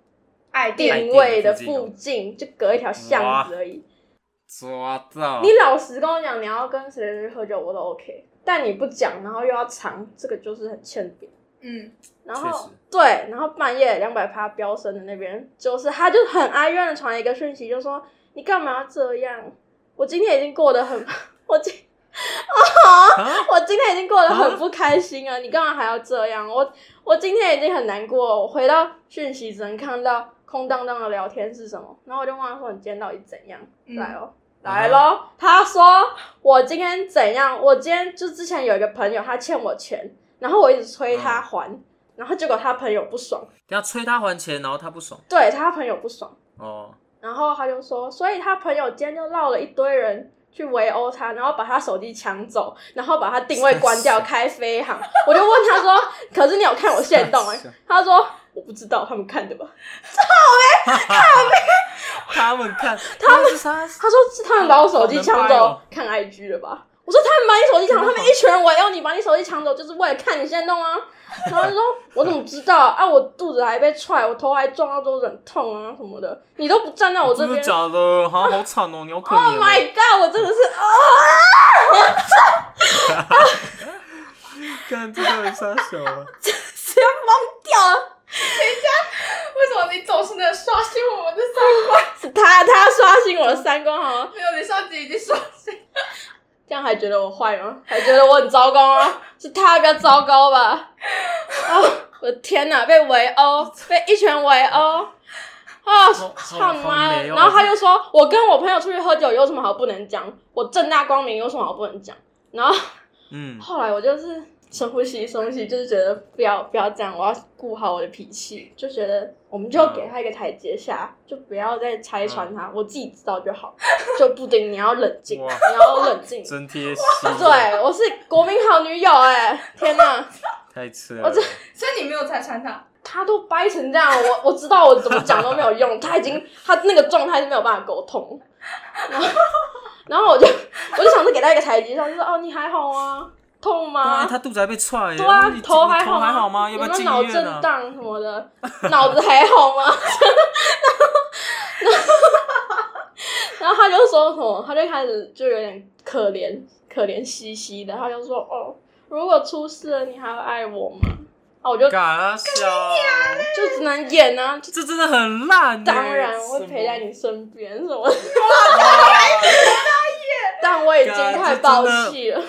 爱店定位的附附近，就隔一条巷子而已。抓到你老实跟我讲，你要跟谁谁谁喝酒，我都 OK。但你不讲，然后又要藏，这个就是很欠扁。嗯然后对，然后半夜两百趴飙升的那边，就是他就很哀怨的传了一个讯息，就说你干嘛要这样？我今天已经过得很，我今啊，我今天已经过得很不开心啊！你干嘛还要这样？我我今天已经很难过，我回到讯息只能看到空荡荡的聊天是什么，然后我就问他说：“你今天到底怎样？”嗯来哦，来咯。他说：“我今天怎样？我今天就之前有一个朋友，他欠我钱，然后我一直催他还，然后结果他朋友不爽，等下催他还钱，然后他不爽对他朋友不爽。”哦，然后他就说，所以他朋友今天就闹了一堆人去围殴他，然后把他手机抢走，然后把他定位关掉，开飞航。我就问他说，可是你有看我线动哎、他说我不知道，他们看的吧？他们看，他们他他说是他们把我手机抢走看 IG 了吧？我说他们把你手机抢走，他们一群人围殴你，把你手机抢走，就是为了看你现动啊。然后他就说：“我怎么知道啊？我肚子还被踹，我头还撞到都很痛啊什么的，你都不站在我这边。真的假的？好好惨哦，你好可 Oh my god！我真的是啊！看这个人傻小啊！直接懵掉了。为什么你总是能刷新我们的三观？是他，他刷新我的三观好吗？没有，你上集已经刷还觉得我坏吗？还觉得我很糟糕吗？是他比较糟糕吧？啊！我的天哪，被围殴，被一拳围殴。啊！好操你妈的！然后他就说：“我跟我朋友出去喝酒有什么好不能讲？我正大光明有什么好不能讲？”然后嗯，后来我就是深呼吸，深呼吸，就是觉得不要不要这样，我要顾好我的脾气，就觉得我们就给他一个台阶下，就不要再拆穿他，我自己知道就好。就布丁，你要冷静，你要冷静。真贴心，对，我是国民好女友哎、天哪，太吃了。我这所以你没有拆穿他，他都掰成这样，我我知道我怎么讲都没有用，他已经他那个状态是没有办法沟通。然后，然后我就我就想着给他一个台阶上，就说哦你还好吗？痛吗？啊，他肚子还被踹耶，对啊，头还好还好吗？有要不要进没有脑震？荡什么的？脑子还好吗？然后，然后他就说什么？他就开始就有点可怜，可怜兮兮的。他就说：“哦，如果出事了，你还会爱我吗？”啊，我就干啊小，就只能演啊。这真的很烂耶。当然，我会陪在你。身边什么 但我已经快爆气了。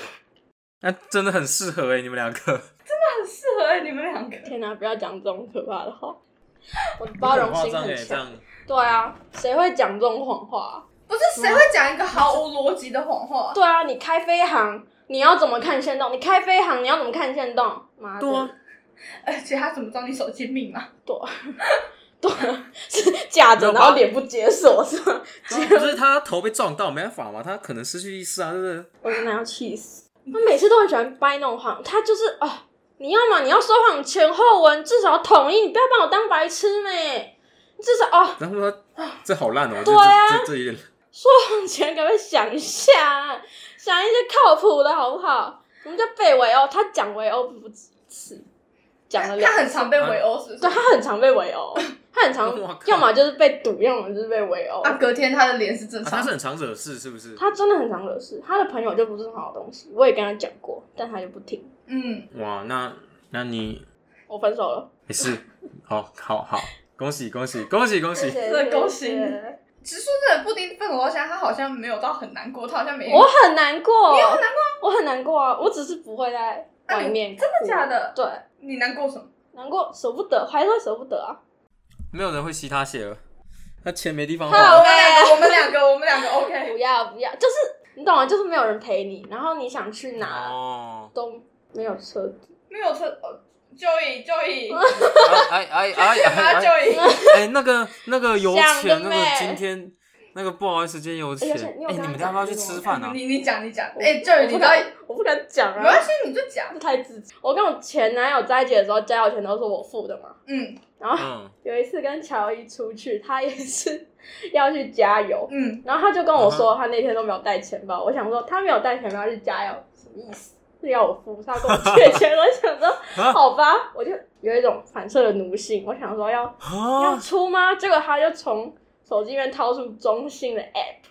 那真的很适合哎，你们两个 真的。很适合哎你们两个。天哪，不要讲这种可怕的话。我的包容心很强样。对啊，谁会讲这种谎话啊、不是谁会讲一个毫无逻辑的谎话？对啊，你开飞航，你要怎么看线动？你开飞航，你要怎么看线动？妈的，对啊而且他怎么知道你手机密码？对啊，对啊，是架着，没有吧然后脸不解锁是吗？不是他头被撞到，没办法嘛，他可能失去意识啊，对不对？我真的要气死！他每次都很喜欢掰那种谎，他就是啊、你要嘛，你要说谎前后文至少统一，你不要把我当白痴咩？至少哦，然后他这好烂哦，对啊得这这这一点说谎前赶快想一下，想一些靠谱的好不好？什么叫被围殴？他讲围殴不止一次，讲了两次。他很常被围殴，是不是？对他很常被围殴，他很常 要么就是被堵，要么就是被围殴。啊，隔天他的脸是正啊，常他是。很常惹事，是不是？他真的很常惹事，他的朋友就不是很好的东西。我也跟他讲过，但他就不听。嗯，哇，那那你我分手了，没事，好好好，恭喜恭喜恭喜恭喜！真的恭喜其实说真的，布丁分手到现在，他好像没有到很难过，他好像没我很难过，你很难过，我很难过啊！我只是不会在外面、真的假？的？对，你难过什么？难过舍不得，还是会舍不得啊。没有人会吸他血了，他钱没地方我花。我们两个，我们两个，我们两个 OK。不要不要，就是你懂吗？就是没有人陪你，然后你想去哪哦，都没有车子。没有车，呃，Joey Joey，哎哎哎哎啊哎 Joey，哎，那个那个有想钱，那个今天那个不好意思，今天有钱哎你，们要不要去吃饭啊？你你讲你讲，我哎，Joey，你我不敢，我不敢讲啊，没关系，你就讲。这太自责。我跟我前男友在一起的时候，加油钱都是我付的嘛。嗯然后嗯，有一次跟乔伊出去，他也是 要去加油，嗯，然后他就跟我说，他那天都没有带钱包。我想说，他没有带钱包去加油，什么意思？是要我付？是要跟我借 钱？我想说，啊好吧，我就有一种反射的奴性，我想说要要啊，出吗？结果他就从手机里面掏出中信的 app，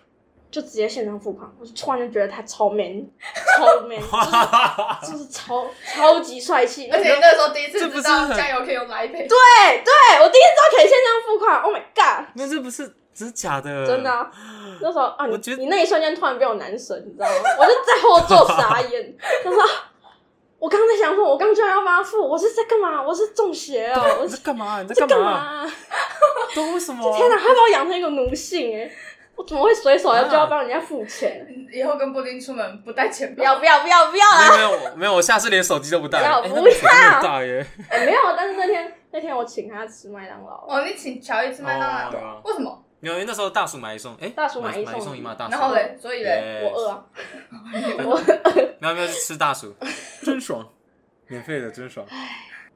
就直接线上付款。我就突然就觉得他超 man，超 man，就是就是超超级帅气。而且那时候第一次知道加油可以用来赔。对对，我第一次知道可以线上付款，Oh my god！那这不是真的假的？真的、啊。那时候啊，你你那一瞬间突然变我男神，你知道吗？我就在后座傻眼，他说。啊我刚刚在想说，我刚居然要帮他付，我是在干嘛？我是中邪哦！我是在干嘛？你在在干干嘛？都为什么？天哪，他把我养成一个奴性哎！我怎么会随手就要帮人家付钱？以后跟布丁出门不带钱包，不要不要不要不要啦！没有没有没有，我下次连手机都不带。哎，不要不要很大耶。哎、没有，但是那天那天我请他吃麦当劳，哦，你请乔伊吃麦当劳，哦啊为什么？没有，因为那时候大叔买一送，哎，大叔买一买送一嘛，大叔。然后嘞，所以嘞，对我饿啊！没 有没有，去吃大叔，真爽，免费的真爽。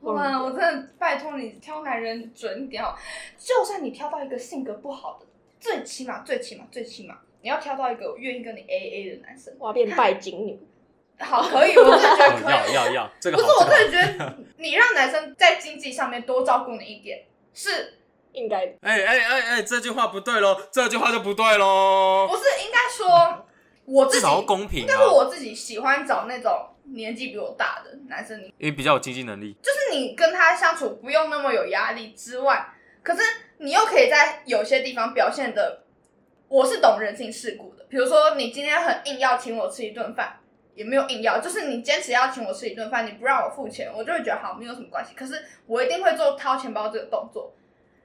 哇，我真的拜托你挑男人准一点哦，就算你挑到一个性格不好的，最起码最起码最起码你要挑到一个愿意跟你 A A 的男生。我要变拜金女，好，可以，我真的觉得可哦要。要要，这个不是，我真的觉得你让男生在经济上面多照顾你一点，是应该哎哎哎哎，这句话不对喽，这句话就不对喽。不是应该说我自己至少要公平啊应该，是我自己喜欢找那种年纪比我大的男生，你因为比较有经济能力。就是你跟他相处不用那么有压力之外，可是你又可以在有些地方表现的，我是懂人情世故的。比如说，你今天很硬要请我吃一顿饭，也没有硬要，就是你坚持要请我吃一顿饭，你不让我付钱，我就会觉得好没有什么关系。可是我一定会做掏钱包这个动作，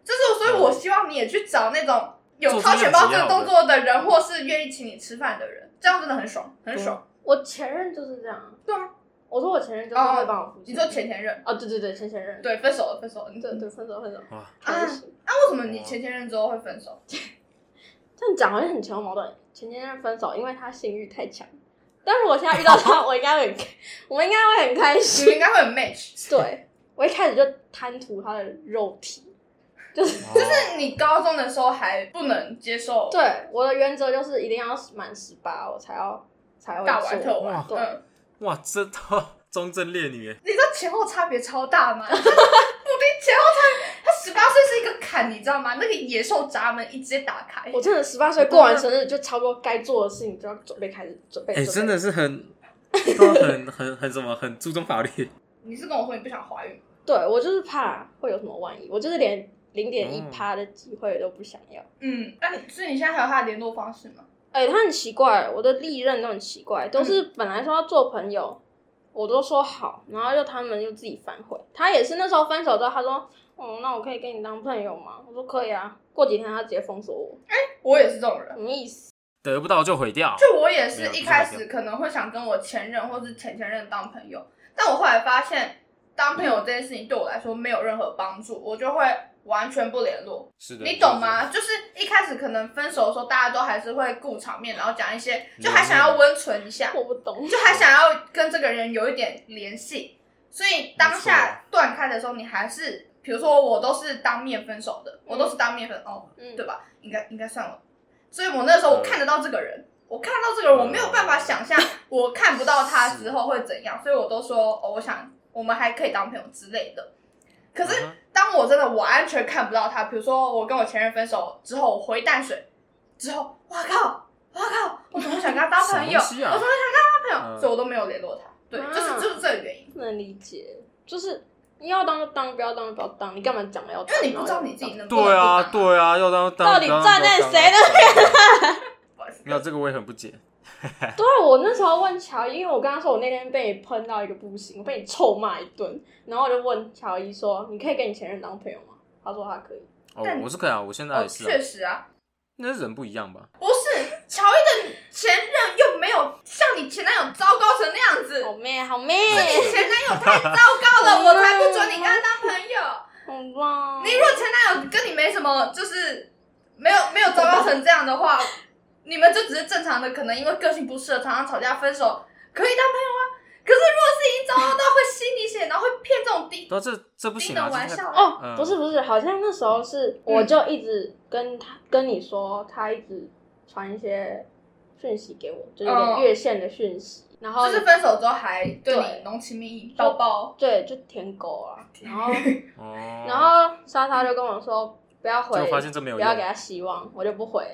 就是所以我希望你也去找那种有掏钱包这个动作的人，或是愿意请你吃饭的人，这样真的很爽，很爽。我前任就是这样。对啊，我说我前任就是会帮我付钱。你说前前任，哦，对对对，前前任。对，分手了，分手了，你对对，分手分手。哇，开始那为什么你前前任之后会分手？这样讲好像很前后矛盾。前前任分手，因为他性欲太强。但是我现在遇到他，我应该会很，我应该会很开你们心应。该会很 match。对，我一开始就贪图他的肉体，就是就就是你高中的时候还不能接受对我的原则就是一定要满十八，我才要才会大玩特做。玩，对嗯，哇，这中正 烈女，你知道前后差别超大吗？就是布丁前后差，他十八岁是一个坎，你知道吗？那个野兽闸门一直接打开。我真的十八岁过完生日，就差不多该做的事情就要准备开始准备。哎，真的是很，都很很很什么，很注重法律。你是跟我说你不想怀孕？对我就是怕会有什么万一，我就是连零点一哦趴的机会都不想要。嗯，那你所以你现在还有他的联络方式吗？哎、他很奇怪，我的历任都很奇怪，都是本来说要做朋友，我都说好，然后又他们又自己反悔。他也是那时候分手之后，他说：“哦，那我可以跟你当朋友吗？”我说：“可以啊。”过几天他直接封锁我，我也是这种人什，么意思？得不到就毁掉。就我也是一开始可能会想跟我前任或是前前任当朋友，但我后来发现当朋友这件事情对我来说没有任何帮助，我就会完全不联络。是的，你懂吗？就是一开始可能分手的时候，大家都还是会顾场面，然后讲一些，就还想要温存一下，我不懂。就还想要跟这个人有一点联系。所以当下断开的时候，你还是，比如说我都是当面分手的，我都是当面分哦，嗯，对吧？应该应该算了。所以我那时候我看得到这个人，我看到这个人，我没有办法想象 我看不到他之后会怎样，所以我都说哦，我想我们还可以当朋友之类的。可是当我真的完全看不到他，比如说我跟我前任分手之后，我回淡水之后，哇靠，哇靠，我怎么想跟他当朋友？我怎么想跟他当朋友？嗯所以我都没有联络他。对，啊就是就是这个原因，不能理解，就是你要当就当，不要当就不要当，你干嘛讲要当？因为你不知道你自己能不能对啊，对啊，要当当到底站在当谁的边 不好意思没有这个我也很不解。对啊，我那时候问乔伊，因为我跟他说我那天被你喷到一个不行，我被你臭骂一顿，然后我就问乔伊说：“你可以跟你前任当朋友吗？”他说他可以。哦但，我是可以啊，我现在哦，也是啊确，实啊，那是人不一样吧？不是乔伊的前任又没有像你前男友糟糕成那样子，好妹，好妹，你前男友太糟糕了，我才不准你跟他当朋友。好吧。你如果前男友跟你没什么，就是没有没有糟糕成这样的话，你们就只是正常的，可能因为个性不适合，常常吵架分手，可以当朋友啊。可是如果是已经糟糕到会吸你血，然后会骗这种低都是，这这不低行啊！哦，嗯不是不是，好像那时候是我就一直跟他跟你说，他一直传一些讯息给我，就是有点哦越线的讯息，然后就是分手之后还对对你浓情蜜意，抱抱。对就舔狗啊，然后哦，然后莎莎就跟我说不要回，结果发现这没有不要给他希望，我就不回，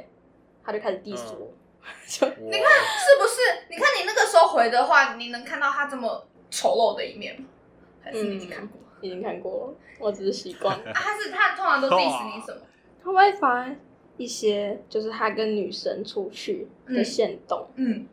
他就开始 diss 我，就你看是不是？你看你那个时候回的话，你能看到他这么丑陋的一面吗？还是你已经看过？已经看过了，我只是习惯。啊，他是他通常都 diss 你什么？他会发一些就是他跟女生出去的线动，嗯，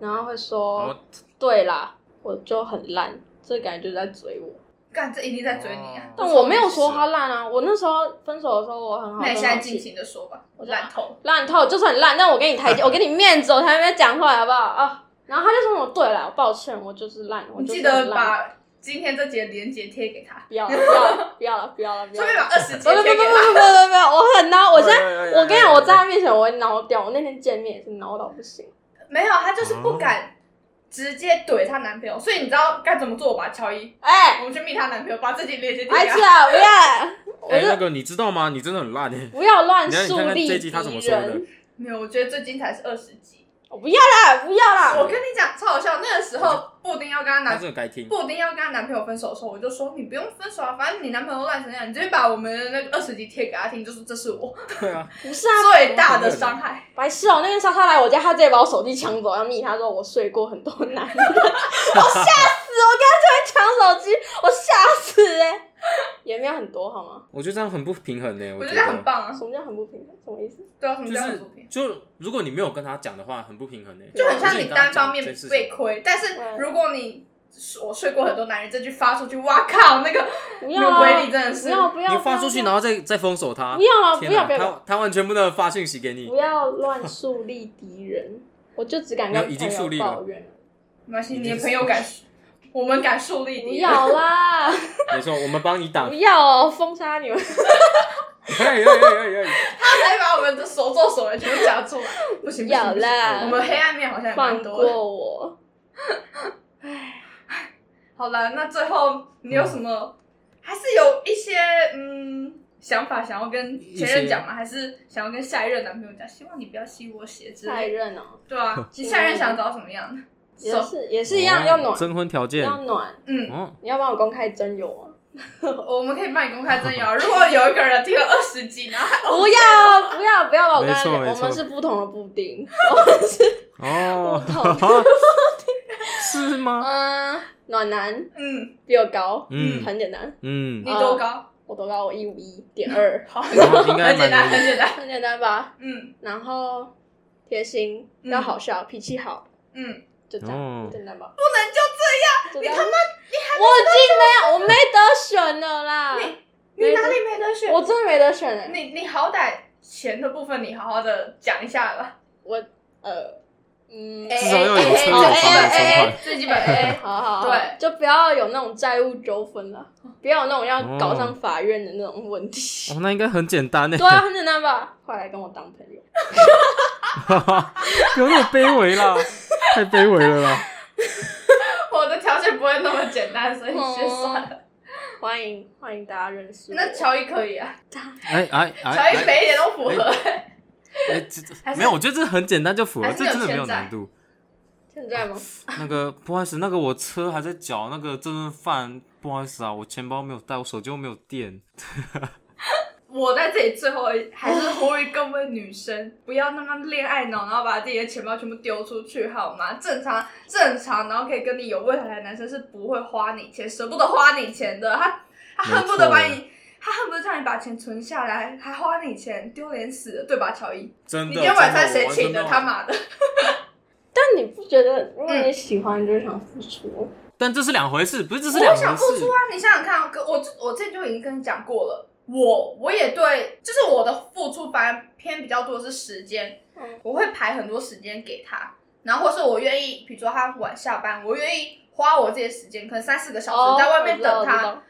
然后会说，哦对啦，我就很烂，这感觉就在追我。干这一定在追你啊！但我没有说他烂啊，我那时候分手的时候我很好，那你现在尽情的说吧，我烂透。烂透，就是很烂，但我给你台阶，我给你面子，我才没讲出来，好不好啊？然后他就说我对了，抱歉，我就是烂，我你记得把今天这节连接贴给他，不要了，不要了，不要了，不要了，不要顺便了。把二十节不不不不不贴给他。不不不，我很孬，我现在哎我跟你讲，我在他面前我会孬掉，我那天见面也是孬到不行。没有，他就是不敢直接怼她男朋友，所以你知道该怎么做吧？乔伊，哎，我们去密她男朋友，把自己连接贴白给他。痴啊，不要，我 哎，那就个你知道吗？你真的很烂哎。不要乱你看你看看树立敌这一集他怎么说的人。没有，我觉得最精彩是二十集。我不要啦，不要啦，我跟你讲，超好笑。那个时候，布丁要跟她他男。布丁要跟她男朋友分手的时候，我就说你不用分手啊，反正你男朋友都烂成那样，你直接把我们的那个二十集贴给他听，就是这是我对啊，不是啊，最大的伤害。白痴哦、那天莎莎来我家，她直接把我手机抢走，要密她说我睡过很多男人，我吓死！我跟她突然抢手机，我吓死哎、也没有很多好吗？我觉得这样很不平衡呢。觉我觉得很棒啊什。么叫很不平衡？什么意思？对啊，什么就是叫很不平？就如果你没有跟他讲的话，很不平衡呢。就很像你单方面被亏，但是如果你我睡过很多男人这句发出去，哇靠，那个那个不要啊！威力真的是不要不要！你发出去，然后再再封锁他不。要啊，不要不要他他完全不能发信息给你不。要乱树立敌人，我就只敢跟已经树立了友抱怨。没关系，你的朋友敢，我们敢树立不敌人。要啦，没错，我们帮你挡不。要哦，封杀你们！哎哎哎哎哎 他才把我们的所作所为全部讲出来，不行不行，我们黑暗面好像也多的。过我。好了，那最后你有什么？还是有一些嗯想法想要跟前任讲吗？还是想要跟下一任男朋友讲？希望你不要吸我血之类的。下一任哦，对啊，其实下一任想找什么样的？也是也是一样，要暖，征婚条件。要暖。嗯，哦，你要帮我公开征友吗？我们可以帮你公开真友啊。如果有一个人听了二十集，然后还不要不要不要把我跟他讲，没错没错我们是不同的布丁。哦不同，是吗？嗯，暖男嗯，比我高，嗯很简单。嗯你，多高？我多高？我一五一点二，好，很简单，很简单。很简单吧？嗯然后贴心，嗯要好笑，脾气好，嗯，就这样，哦很简单吧？不能就这样。你他妈你还，我已经没有，我没得选了啦。你你哪里没得选？我真的没得选哎、你你好歹钱的部分你好好的讲一下吧。我呃嗯，至少要有车哎有哎房有存哎哎款。最基本的哎，好好好，对就不要有那种债务纠纷了，不要有那种要搞上法院的那种问题。哦，那应该很简单呢。对啊，很简单吧？快来跟我当朋友。不要那么卑微啦，太卑微了啦。我的条件不会那么简单，所以先算了。欢迎欢迎大家认识。那乔伊可以啊，哎哎哎乔伊每一点都符合。哎，没有，我觉得这很简单就符合，这真的没有难度。现在吗？那个不好意思，那个我车还在缴那个这顿饭，不好意思啊，我钱包没有带，我手机又没有电。我在这里最后还是呼吁各位女生，不要那么恋爱脑，然后把自己的钱包全部丢出去，好吗？正常正常，然后可以跟你有未来的男生是不会花你钱，舍不得花你钱的。他他恨不得把你，他恨不得叫你把钱存下来，还花你钱，丢脸死了，对吧，乔伊？真的，你今天晚上谁请的？他？妈的！但你不觉得，如果你喜欢，就是想付出。但这是两回事，不是这是我两回事想付出。啊！你想想看我我这就已经跟你讲过了，我我也对，就是我的付出反而偏比较多的是时间，嗯我会排很多时间给他，然后或是我愿意，比如说他晚下班，我愿意花我自己的时间，可能三四个小哦时在外面等他。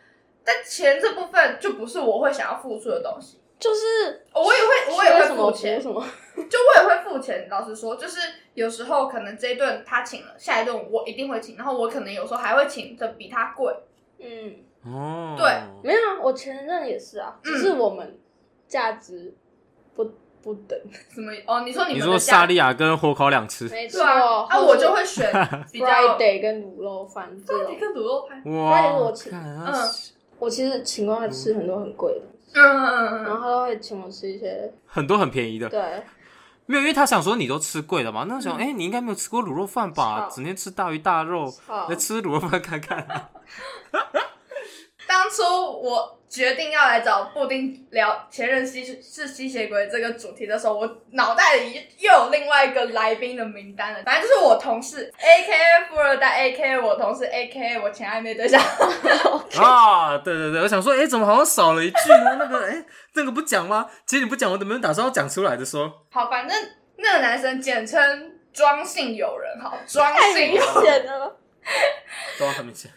但钱这部分就不是我会想要付出的东西，就是我也会我也会付钱，什么。就我也会付钱。老实说，就是有时候可能这一顿他请了，下一顿我一定会请，然后我可能有时候还会请的比他贵。嗯，哦，对没有啊，我前任也是啊，只是我们价值不不等。什么？哦，你说你你说们的价萨莉亚跟火烤两吃，没错，对啊，啊，我就会选比较 Friday 跟卤肉饭这种。一个卤肉饭。哇我请看嗯啊我其实请过他吃很多很贵的，嗯嗯嗯然后他都会请我吃一些，很多很便宜的，对，没有，因为他想说你都吃贵的嘛，那我嗯想，哎、你应该没有吃过卤肉饭吧？操整天吃大鱼大肉，好来吃卤肉饭看看。当初我决定要来找布丁聊前任吸是吸血鬼这个主题的时候，我脑袋里又有另外一个来宾的名单了。反正就是我同事 A K A 富二代 A K A 我同事 A K A 我前暧昧对象。啊，对对对，我想说，哎，怎么好像少了一句呢？那个，哎，那个不讲吗？其实你不讲，我怎么打算要讲出来的？说，好，反正那个男生简称庄姓友人，好，庄太明姓友人。显了。都很明显。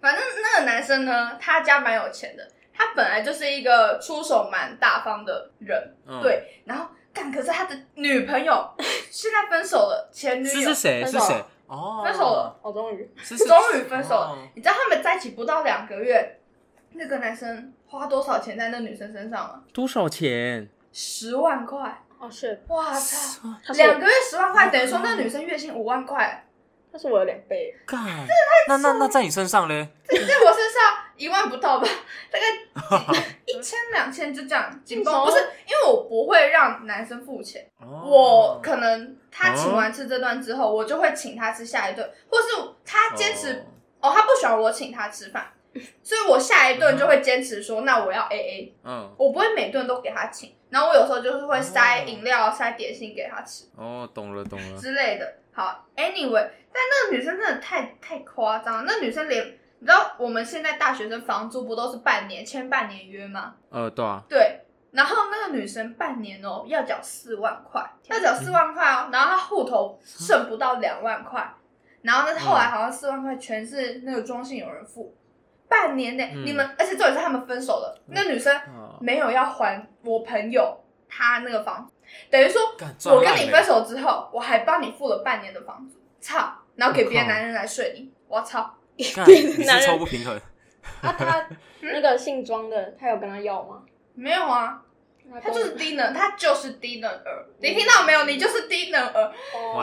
反正那个男生呢，他家蛮有钱的，他本来就是一个出手蛮大方的人，嗯，，对。然后干，可是他的女朋友 现在分手了，前女友是是谁？分手了是谁？哦，分手了，哦，终于，是是终于分手了。哦你知道他们在一起不到两个月，那个男生花多少钱在那女生身上吗？多少钱？十万块！哦是，哇操！他是两个月十万块，等于说那女生月薪五万块，他是我的两倍，干，那那那在你身上嘞？在我身上一万不到吧，大概 一千两千就这样紧绷。不是因为我不会让男生付钱，哦。我可能他请完吃这顿之后，我就会请他吃下一顿，或是他坚持哦，他不喜欢我请他吃饭，所以我下一顿就会坚持说，那我要 A A，嗯，我不会每顿都给他请，然后我有时候就是会塞哦。饮料、塞点心给他吃。哦，懂了懂了。之类的。好，anyway，但那个女生真的太太夸张了，那女生连你知道我们现在大学生房租不都是半年签半年约吗？呃，对啊，对。然后那个女生半年哦要缴四万块，要缴四万块哦，然后她户头剩不到两万块，然后呢后来好像四万块全是那个庄姓有人付，半年内、嗯。你们，而且重点是他们分手了，那女生啊没有要还我朋友他那个房，等于说我跟你分手之后，我还帮你付了半年的房租，操！然后给别的男人来睡你，我操！别的 男人超不平衡。啊他 那个姓庄的，他有跟他要吗？没有啊，他他就是低能，他就是低能儿，你听到没有？你就是低能儿，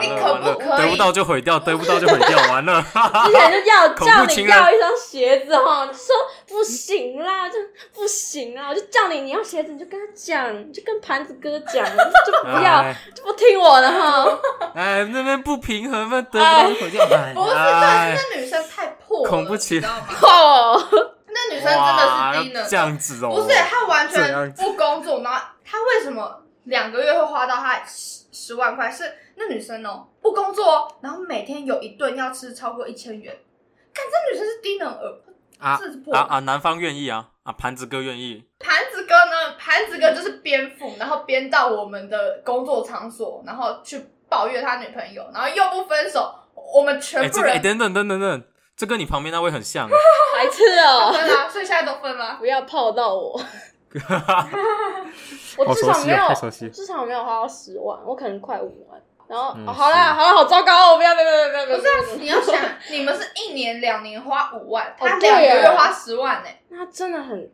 你可不可以得不到就毁掉，得不到就毁掉，完了。之前就要叫你要一双鞋子哈，你说不行啦，就不行啦，我就叫你你要鞋子，你就跟他讲，你就跟盘子哥讲，就不要哎就不听我的哈。哎，那边不平衡，那得不到就毁掉。哎不是，哎但是那女生太破了，恐怖情你知道吗？哦，那女生真的是低能这，样子哦。不是她完全不工作，然后她为什么两个月会花到她十十万块？是那女生哦不工作哦，然后每天有一顿要吃超过一千元，看这女生是低能儿，啊啊啊！男方愿意啊啊，盘子哥愿意。盘子哥呢？盘子哥就是边付，然后边到我们的工作场所，然后去抱怨他女朋友，然后又不分手，我们哎，全部这个哎，人等等等等等，这跟你旁边那位很像。白痴哦，分啦，所以现在都分了。不要泡到我。我好熟悉至少没有，至少没有花到十万，我可能快五万。然后、嗯哦好啦好啦，好糟糕哦！不要不要不要不要不是啊，你要想，你们是一年两年花五万，他两个月耶花十万呢、那真的很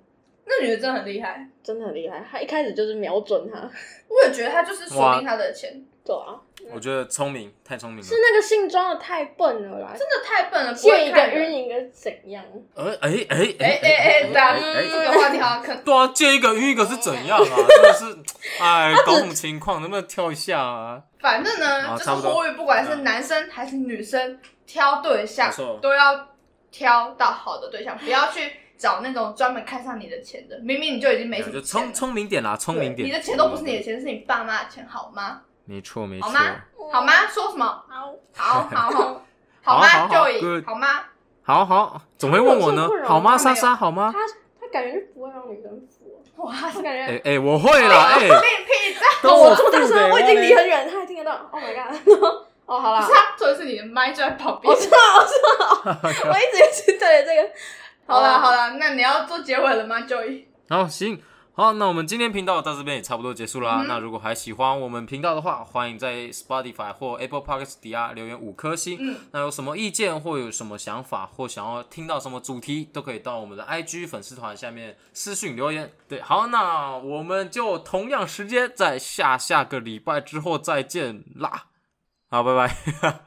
那女的真的很厉害。真的很厉害，他一开始就是瞄准他，我也觉得他就是锁定他的钱，对啊，我觉得聪明，太聪明了是。那个姓庄的太笨了啦，真的太笨了，不见一个会看人。晕一个怎样？呃，哎哎哎哎哎，对啊，哎这个话题好像可对啊，借一个晕一个是怎样啊？真的是，哎，搞什么情况？能不能挑一下啊？反正呢，就是啊差不多呼吁，不管是男生还是女生，挑对象没错都要挑到好的对象，不要去找那种专门看上你的钱的。明明你就已经没什就么钱了聪聪明点啦，聪明点。你的钱都不是你的钱，是你爸妈的钱，好吗？没错没错好。吗？好吗？说什么？好，好好好，吗好好好？Joey，好吗？好好，总会问我呢好吗，莎莎？好吗他？他感觉就不会让女生付，哇，他感觉。哎哎，我会啦，哎，屁屁在！都我这么大声，我已经离很远，他还听得到。Oh my god！哦，好啦不是，啊，重点是你的麦就在旁边我。知道，我知道，我一直也是对着这个。好了好了，那你要做结尾了吗，Joey？好行。好，那我们今天频道到这边也差不多结束啦。嗯那如果还喜欢我们频道的话，欢迎在 Spotify 或 Apple Podcasts 底下留言五颗星。嗯，那有什么意见或有什么想法，或想要听到什么主题，都可以到我们的 IG 粉丝团下面私信留言。对，好，那我们就同样时间在下下个礼拜之后再见啦。好，拜拜。